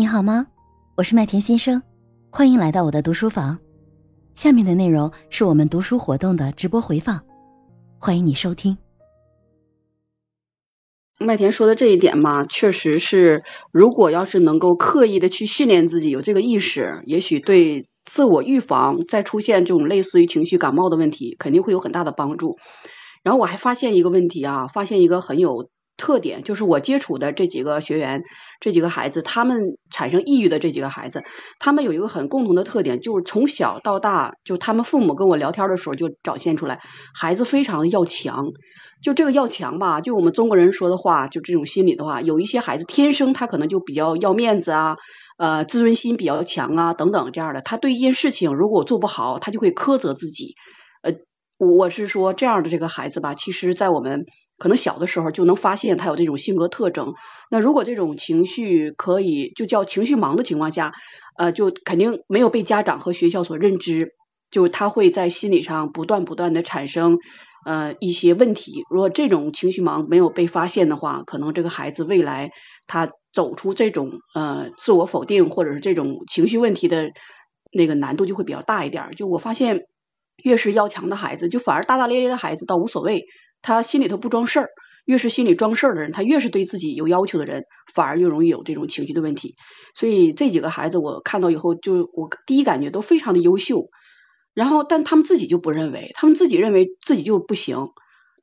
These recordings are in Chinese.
你好吗？我是麦田先生，欢迎来到我的读书房。下面的内容是我们读书活动的直播回放，欢迎你收听。麦田说的这一点嘛，确实是，如果要是能够刻意的去训练自己有这个意识，也许对自我预防再出现这种类似于情绪感冒的问题，肯定会有很大的帮助。然后我还发现一个问题啊，发现一个很有。特点就是我接触的这几个学员，这几个孩子，他们产生抑郁的这几个孩子，他们有一个很共同的特点，就是从小到大，就他们父母跟我聊天的时候就展现出来，孩子非常的要强。就这个要强吧，就我们中国人说的话，就这种心理的话，有一些孩子天生他可能就比较要面子啊，呃，自尊心比较强啊，等等这样的。他对一件事情如果做不好，他就会苛责自己。呃，我是说这样的这个孩子吧，其实在我们。可能小的时候就能发现他有这种性格特征。那如果这种情绪可以就叫情绪盲的情况下，呃，就肯定没有被家长和学校所认知，就他会在心理上不断不断的产生呃一些问题。如果这种情绪盲没有被发现的话，可能这个孩子未来他走出这种呃自我否定或者是这种情绪问题的那个难度就会比较大一点。就我发现，越是要强的孩子，就反而大大咧咧的孩子倒无所谓。他心里头不装事儿，越是心里装事儿的人，他越是对自己有要求的人，反而越容易有这种情绪的问题。所以这几个孩子，我看到以后，就我第一感觉都非常的优秀。然后，但他们自己就不认为，他们自己认为自己就不行。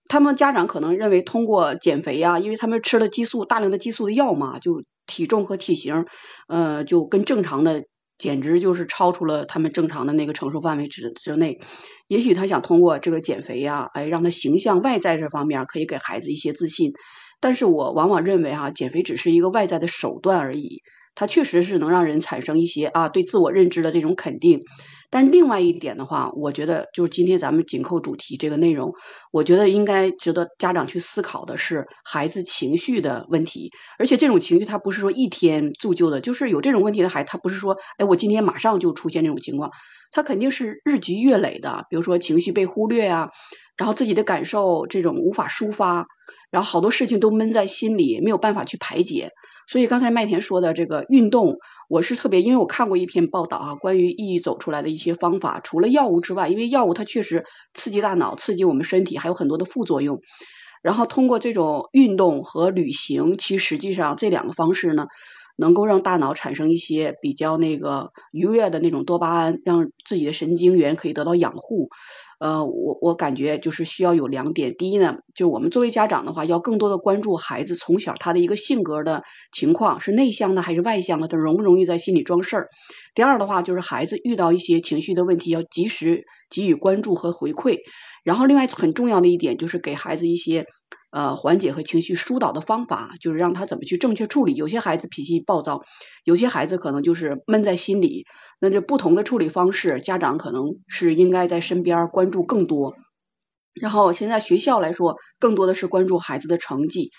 他们家长可能认为通过减肥呀，因为他们吃了激素大量的激素的药嘛，就体重和体型，呃，就跟正常的。简直就是超出了他们正常的那个承受范围之之内。也许他想通过这个减肥呀，哎，让他形象外在这方面可以给孩子一些自信。但是我往往认为哈，减肥只是一个外在的手段而已。它确实是能让人产生一些啊对自我认知的这种肯定，但另外一点的话，我觉得就是今天咱们紧扣主题这个内容，我觉得应该值得家长去思考的是孩子情绪的问题，而且这种情绪它不是说一天铸就的，就是有这种问题的孩子，他不是说哎我今天马上就出现这种情况，他肯定是日积月累的，比如说情绪被忽略啊，然后自己的感受这种无法抒发，然后好多事情都闷在心里，没有办法去排解。所以刚才麦田说的这个运动，我是特别，因为我看过一篇报道啊，关于抑郁走出来的一些方法，除了药物之外，因为药物它确实刺激大脑、刺激我们身体，还有很多的副作用。然后通过这种运动和旅行，其实实际上这两个方式呢，能够让大脑产生一些比较那个愉悦的那种多巴胺，让自己的神经元可以得到养护。呃，我我感觉就是需要有两点。第一呢，就是我们作为家长的话，要更多的关注孩子从小他的一个性格的情况，是内向的还是外向的，他容不容易在心里装事儿。第二的话，就是孩子遇到一些情绪的问题，要及时给予关注和回馈。然后，另外很重要的一点就是给孩子一些。呃，缓解和情绪疏导的方法，就是让他怎么去正确处理。有些孩子脾气暴躁，有些孩子可能就是闷在心里。那这不同的处理方式，家长可能是应该在身边关注更多。然后现在学校来说，更多的是关注孩子的成绩。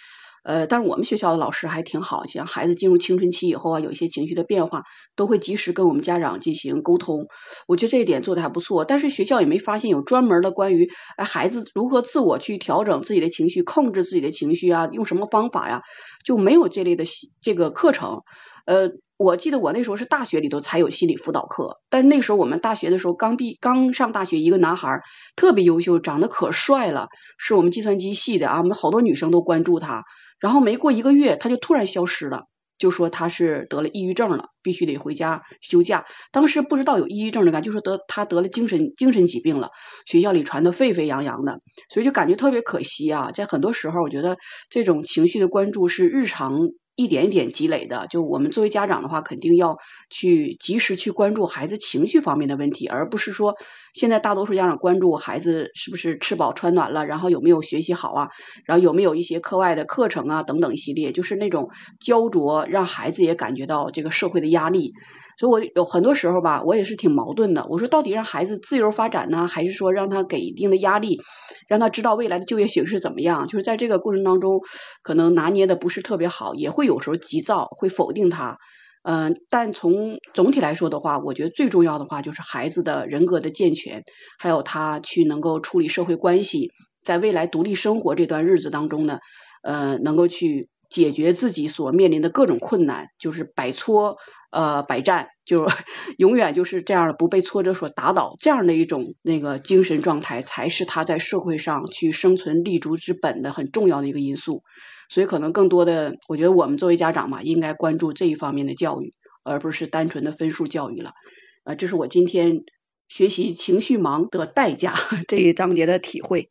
呃，但是我们学校的老师还挺好，像孩子进入青春期以后啊，有一些情绪的变化，都会及时跟我们家长进行沟通。我觉得这一点做的还不错。但是学校也没发现有专门的关于哎孩子如何自我去调整自己的情绪、控制自己的情绪啊，用什么方法呀，就没有这类的这个课程。呃，我记得我那时候是大学里头才有心理辅导课，但那时候我们大学的时候刚毕刚上大学，一个男孩特别优秀，长得可帅了，是我们计算机系的啊，我们好多女生都关注他。然后没过一个月，他就突然消失了，就说他是得了抑郁症了，必须得回家休假。当时不知道有抑郁症的感，就说得他得了精神精神疾病了，学校里传的沸沸扬扬的，所以就感觉特别可惜啊。在很多时候，我觉得这种情绪的关注是日常。一点一点积累的，就我们作为家长的话，肯定要去及时去关注孩子情绪方面的问题，而不是说现在大多数家长关注孩子是不是吃饱穿暖了，然后有没有学习好啊，然后有没有一些课外的课程啊等等一系列，就是那种焦灼，让孩子也感觉到这个社会的压力。所以，我有很多时候吧，我也是挺矛盾的。我说，到底让孩子自由发展呢，还是说让他给一定的压力，让他知道未来的就业形势怎么样？就是在这个过程当中，可能拿捏的不是特别好，也会有时候急躁，会否定他。嗯，但从总体来说的话，我觉得最重要的话就是孩子的人格的健全，还有他去能够处理社会关系，在未来独立生活这段日子当中呢，呃，能够去。解决自己所面临的各种困难，就是百挫呃百战，就是 永远就是这样的不被挫折所打倒，这样的一种那个精神状态，才是他在社会上去生存立足之本的很重要的一个因素。所以，可能更多的，我觉得我们作为家长嘛，应该关注这一方面的教育，而不是单纯的分数教育了。呃，这是我今天学习情绪忙的代价这一章节的体会。